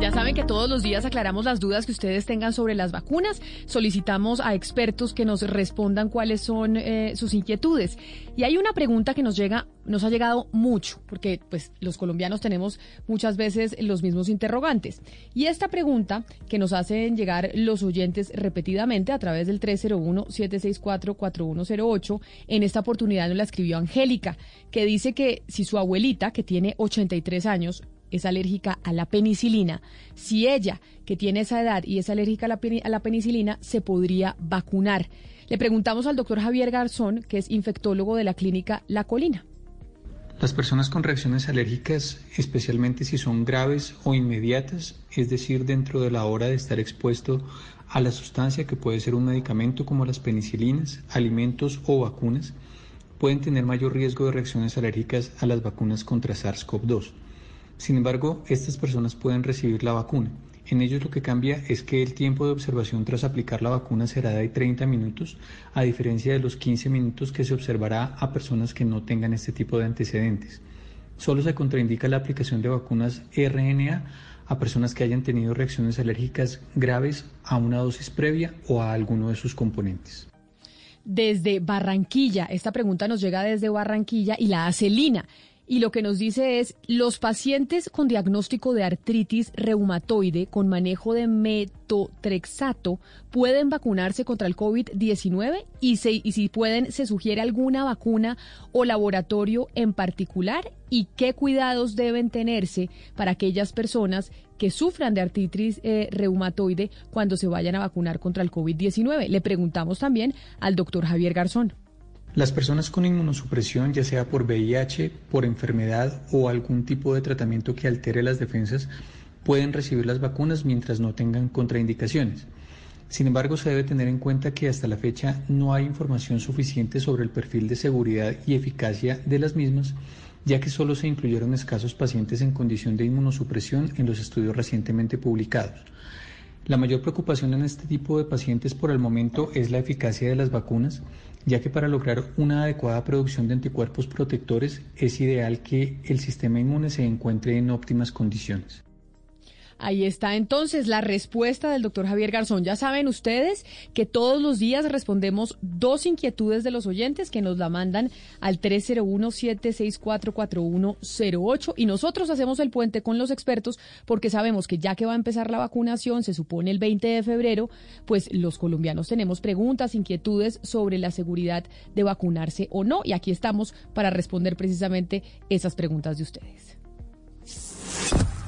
Ya saben que todos los días aclaramos las dudas que ustedes tengan sobre las vacunas. Solicitamos a expertos que nos respondan cuáles son eh, sus inquietudes. Y hay una pregunta que nos llega, nos ha llegado mucho, porque pues los colombianos tenemos muchas veces los mismos interrogantes. Y esta pregunta que nos hacen llegar los oyentes repetidamente a través del 301-764-4108, en esta oportunidad nos la escribió Angélica, que dice que si su abuelita, que tiene 83 años, es alérgica a la penicilina, si ella, que tiene esa edad y es alérgica a la, penicilina, se podría vacunar. Le preguntamos al doctor Javier Garzón, que es infectólogo de la clínica La Colina. Las personas con reacciones alérgicas, especialmente si son graves o inmediatas, es decir, dentro de la hora de estar expuesto a la sustancia que puede ser un medicamento como las penicilinas, alimentos o vacunas, pueden tener mayor riesgo de reacciones alérgicas a las vacunas contra SARS-CoV-2. Sin embargo, estas personas pueden recibir la vacuna. En ellos lo que cambia es que el tiempo de observación tras aplicar la vacuna será de 30 minutos, a diferencia de los 15 minutos que se observará a personas que no tengan este tipo de antecedentes. Solo se contraindica la aplicación de vacunas RNA a personas que hayan tenido reacciones alérgicas graves a una dosis previa o a alguno de sus componentes. Desde Barranquilla, esta pregunta nos llega desde Barranquilla y la hace Lina y lo que nos dice es, los pacientes con diagnóstico de artritis reumatoide con manejo de metotrexato pueden vacunarse contra el COVID-19 y, y si pueden, se sugiere alguna vacuna o laboratorio en particular y qué cuidados deben tenerse para aquellas personas que sufran de artritis eh, reumatoide cuando se vayan a vacunar contra el COVID-19. Le preguntamos también al doctor Javier Garzón. Las personas con inmunosupresión, ya sea por VIH, por enfermedad o algún tipo de tratamiento que altere las defensas, pueden recibir las vacunas mientras no tengan contraindicaciones. Sin embargo, se debe tener en cuenta que hasta la fecha no hay información suficiente sobre el perfil de seguridad y eficacia de las mismas, ya que solo se incluyeron escasos pacientes en condición de inmunosupresión en los estudios recientemente publicados. La mayor preocupación en este tipo de pacientes por el momento es la eficacia de las vacunas, ya que para lograr una adecuada producción de anticuerpos protectores es ideal que el sistema inmune se encuentre en óptimas condiciones. Ahí está entonces la respuesta del doctor Javier Garzón. Ya saben ustedes que todos los días respondemos dos inquietudes de los oyentes que nos la mandan al 301-764-4108 y nosotros hacemos el puente con los expertos porque sabemos que ya que va a empezar la vacunación, se supone el 20 de febrero, pues los colombianos tenemos preguntas, inquietudes sobre la seguridad de vacunarse o no y aquí estamos para responder precisamente esas preguntas de ustedes.